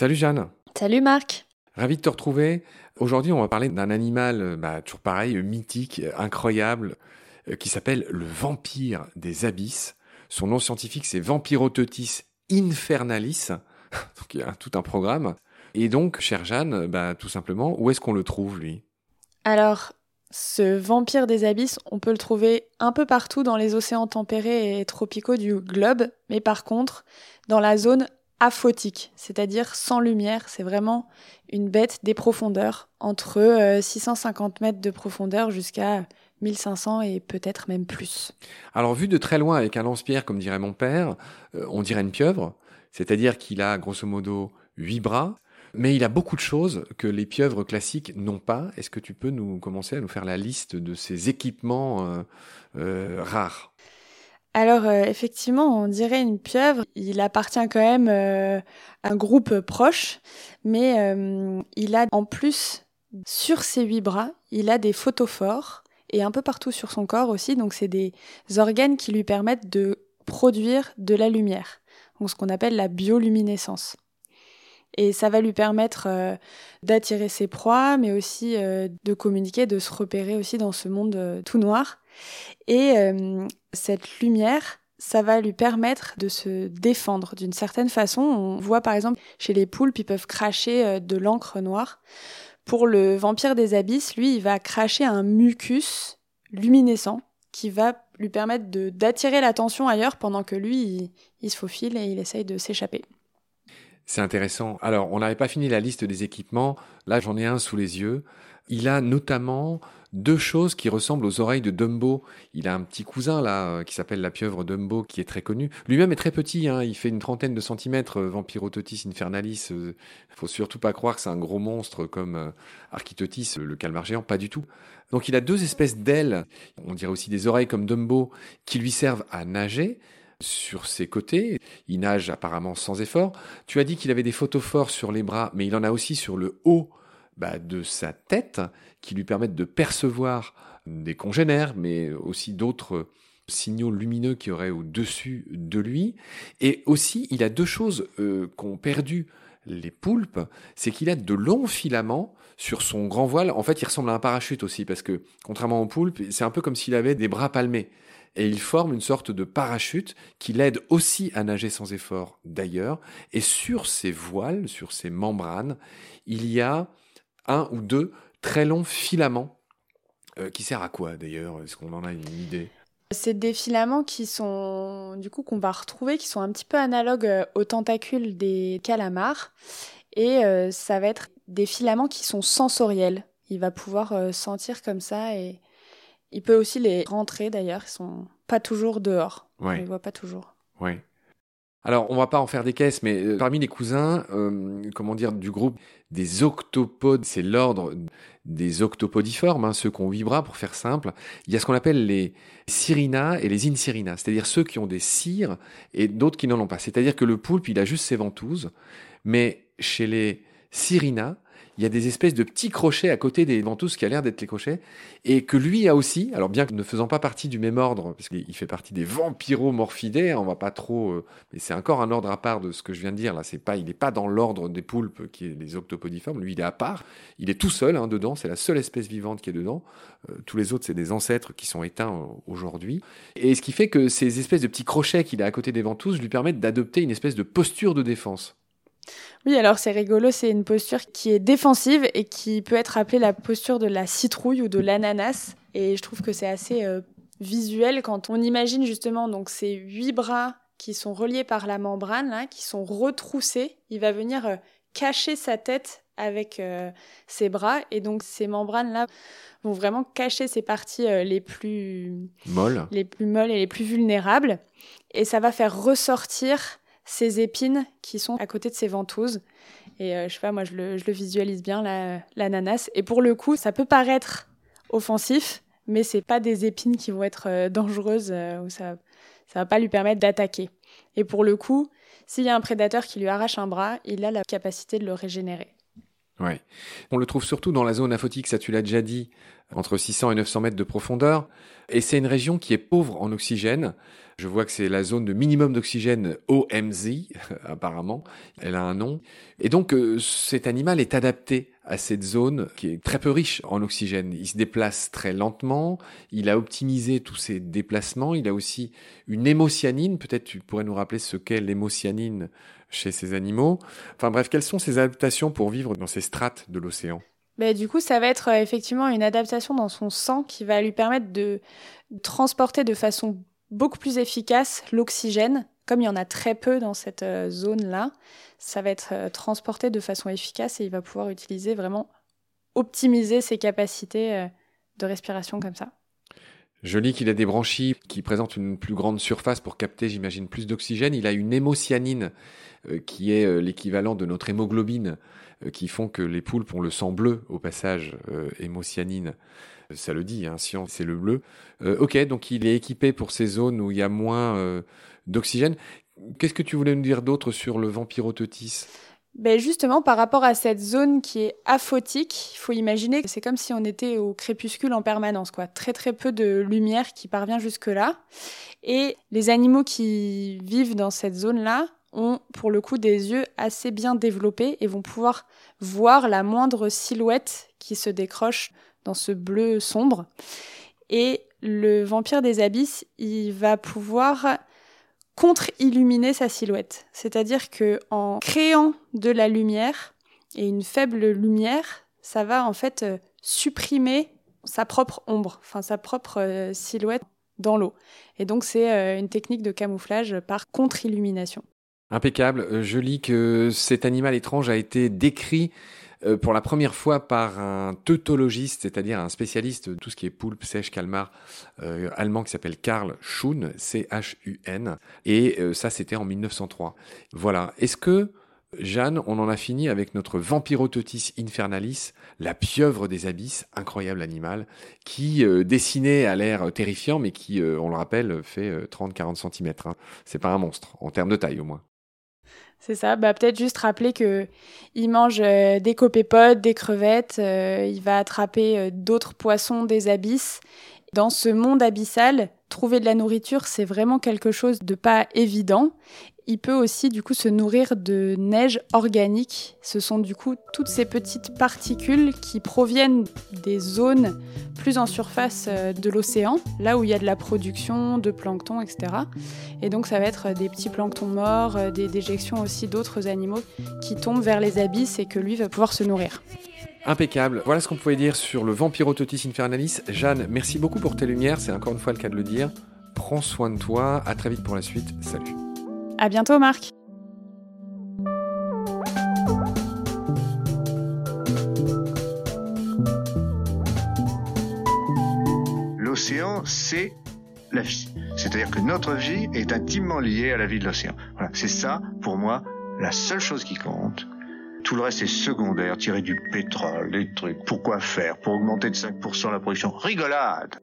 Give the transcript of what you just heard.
Salut Jeanne. Salut Marc. Ravi de te retrouver. Aujourd'hui, on va parler d'un animal, euh, bah, toujours pareil, mythique, incroyable, euh, qui s'appelle le vampire des abysses. Son nom scientifique, c'est Vampirototis infernalis. donc il y a tout un programme. Et donc, chère Jeanne, bah, tout simplement, où est-ce qu'on le trouve, lui? Alors, ce vampire des abysses, on peut le trouver un peu partout dans les océans tempérés et tropicaux du globe, mais par contre, dans la zone aphotique, c'est-à-dire sans lumière. C'est vraiment une bête des profondeurs, entre 650 euh, mètres de profondeur jusqu'à 1500 et peut-être même plus. Alors vu de très loin avec un lance-pierre, comme dirait mon père, euh, on dirait une pieuvre, c'est-à-dire qu'il a grosso modo huit bras, mais il a beaucoup de choses que les pieuvres classiques n'ont pas. Est-ce que tu peux nous commencer à nous faire la liste de ces équipements euh, rares? Alors euh, effectivement, on dirait une pieuvre. Il appartient quand même euh, à un groupe proche, mais euh, il a en plus sur ses huit bras, il a des photophores et un peu partout sur son corps aussi. Donc c'est des organes qui lui permettent de produire de la lumière, donc ce qu'on appelle la bioluminescence. Et ça va lui permettre d'attirer ses proies, mais aussi de communiquer, de se repérer aussi dans ce monde tout noir. Et euh, cette lumière, ça va lui permettre de se défendre d'une certaine façon. On voit par exemple chez les poulpes, ils peuvent cracher euh, de l'encre noire. Pour le vampire des abysses, lui, il va cracher un mucus luminescent qui va lui permettre d'attirer l'attention ailleurs pendant que lui, il, il se faufile et il essaye de s'échapper. C'est intéressant. Alors, on n'avait pas fini la liste des équipements. Là, j'en ai un sous les yeux. Il a notamment deux choses qui ressemblent aux oreilles de Dumbo. Il a un petit cousin là euh, qui s'appelle la pieuvre Dumbo qui est très connu. Lui-même est très petit, hein. il fait une trentaine de centimètres, euh, Vampirototis infernalis. Il euh, faut surtout pas croire que c'est un gros monstre comme Architotis, le calmar géant, pas du tout. Donc il a deux espèces d'ailes, on dirait aussi des oreilles comme Dumbo, qui lui servent à nager sur ses côtés. Il nage apparemment sans effort. Tu as dit qu'il avait des photophores sur les bras, mais il en a aussi sur le haut bah, de sa tête qui lui permettent de percevoir des congénères, mais aussi d'autres signaux lumineux qui auraient au-dessus de lui. Et aussi, il a deux choses euh, qu'ont perdu les poulpes, c'est qu'il a de longs filaments sur son grand voile. En fait, il ressemble à un parachute aussi, parce que contrairement aux poulpes, c'est un peu comme s'il avait des bras palmés. Et il forme une sorte de parachute qui l'aide aussi à nager sans effort d'ailleurs. Et sur ses voiles, sur ses membranes, il y a un ou deux très longs filaments. Euh, qui sert à quoi d'ailleurs? Est-ce qu'on en a une idée? C'est des filaments qui sont, du coup, qu'on va retrouver, qui sont un petit peu analogues euh, aux tentacules des calamars. Et euh, ça va être des filaments qui sont sensoriels. Il va pouvoir sentir comme ça et il peut aussi les rentrer d'ailleurs. Ils sont pas toujours dehors. On les voit pas toujours. Oui. Alors, on va pas en faire des caisses, mais euh, parmi les cousins, euh, comment dire, du groupe des octopodes, c'est l'ordre des octopodiformes, hein, ceux huit bras, pour faire simple. Il y a ce qu'on appelle les sirina et les insirina, c'est-à-dire ceux qui ont des cires et d'autres qui n'en ont pas. C'est-à-dire que le poulpe, il a juste ses ventouses, mais chez les sirina, il y a des espèces de petits crochets à côté des ventouses qui a l'air d'être les crochets, et que lui a aussi, alors bien que ne faisant pas partie du même ordre, parce qu'il fait partie des vampiromorphidés, on va pas trop, euh, mais c'est encore un ordre à part de ce que je viens de dire là, c'est pas, il n'est pas dans l'ordre des poulpes qui est les octopodiformes, lui il est à part, il est tout seul hein, dedans, c'est la seule espèce vivante qui est dedans, euh, tous les autres c'est des ancêtres qui sont éteints euh, aujourd'hui, et ce qui fait que ces espèces de petits crochets qu'il a à côté des ventouses lui permettent d'adopter une espèce de posture de défense. Oui, alors c'est rigolo, c'est une posture qui est défensive et qui peut être appelée la posture de la citrouille ou de l'ananas. Et je trouve que c'est assez euh, visuel quand on imagine justement donc ces huit bras qui sont reliés par la membrane, qui sont retroussés. Il va venir euh, cacher sa tête avec euh, ses bras et donc ces membranes là vont vraiment cacher ces parties les plus molles les plus molles et les plus vulnérables et ça va faire ressortir ces épines qui sont à côté de ces ventouses. Et euh, je sais pas, moi je le, visualise bien, l'ananas. et pour le coup, ça peut paraître offensif, mais c'est pas des épines qui vont être euh, dangereuses euh, ou ça, ça va pas lui permettre d'attaquer. Et pour le coup, s'il y a un prédateur qui lui arrache un bras, il a la capacité de le régénérer. Ouais. On le trouve surtout dans la zone aphotique, ça tu l'as déjà dit, entre 600 et 900 mètres de profondeur. Et c'est une région qui est pauvre en oxygène. Je vois que c'est la zone de minimum d'oxygène OMZ, apparemment. Elle a un nom. Et donc, euh, cet animal est adapté à cette zone qui est très peu riche en oxygène. Il se déplace très lentement. Il a optimisé tous ses déplacements. Il a aussi une hémocyanine. Peut-être tu pourrais nous rappeler ce qu'est l'hémocyanine chez ces animaux. Enfin bref, quelles sont ces adaptations pour vivre dans ces strates de l'océan? Bah, du coup, ça va être euh, effectivement une adaptation dans son sang qui va lui permettre de transporter de façon beaucoup plus efficace l'oxygène. Comme il y en a très peu dans cette euh, zone-là, ça va être euh, transporté de façon efficace et il va pouvoir utiliser vraiment, optimiser ses capacités de respiration comme ça. Je lis qu'il a des branchies qui présentent une plus grande surface pour capter, j'imagine, plus d'oxygène. Il a une hémocyanine qui est l'équivalent de notre hémoglobine euh, qui font que les poulpes ont le sang bleu au passage, euh, hémocyanine. Ça le dit, hein, science, c'est le bleu. Euh, ok, donc il est équipé pour ces zones où il y a moins d'oxygène. Qu'est-ce que tu voulais nous dire d'autre sur le vampirototis ben justement, par rapport à cette zone qui est aphotique, il faut imaginer que c'est comme si on était au crépuscule en permanence, quoi. Très très peu de lumière qui parvient jusque-là. Et les animaux qui vivent dans cette zone-là ont pour le coup des yeux assez bien développés et vont pouvoir voir la moindre silhouette qui se décroche dans ce bleu sombre. Et le vampire des abysses, il va pouvoir contre-illuminer sa silhouette. C'est-à-dire que en créant de la lumière et une faible lumière, ça va en fait euh, supprimer sa propre ombre, enfin sa propre euh, silhouette dans l'eau. Et donc c'est euh, une technique de camouflage par contre-illumination. Impeccable. Je lis que cet animal étrange a été décrit euh, pour la première fois par un teutologiste, c'est-à-dire un spécialiste de tout ce qui est poulpe, sèche, calmar, euh, allemand qui s'appelle Karl Schun, C-H-U-N. Et ça, c'était en 1903. Voilà. Est-ce que, Jeanne, on en a fini avec notre Vampirototis infernalis, la pieuvre des abysses, incroyable animal, qui, dessiné à l'air terrifiant, mais qui, on le rappelle, fait 30-40 cm. Hein. C'est pas un monstre, en termes de taille au moins. C'est ça. Bah, peut-être juste rappeler que il mange euh, des copépodes, des crevettes, euh, il va attraper euh, d'autres poissons des abysses. Dans ce monde abyssal, trouver de la nourriture, c'est vraiment quelque chose de pas évident il peut aussi du coup se nourrir de neige organique. Ce sont du coup toutes ces petites particules qui proviennent des zones plus en surface euh, de l'océan, là où il y a de la production de plancton, etc. Et donc ça va être des petits planctons morts, euh, des déjections aussi d'autres animaux qui tombent vers les abysses et que lui va pouvoir se nourrir. Impeccable. Voilà ce qu'on pouvait dire sur le Vampirototis infernalis. Jeanne, merci beaucoup pour tes lumières, c'est encore une fois le cas de le dire. Prends soin de toi, à très vite pour la suite. Salut. À bientôt, Marc. L'océan, c'est la vie. C'est-à-dire que notre vie est intimement liée à la vie de l'océan. Voilà, c'est ça, pour moi, la seule chose qui compte. Tout le reste est secondaire, tirer du pétrole, des trucs. Pourquoi faire? Pour augmenter de 5% la production Rigolade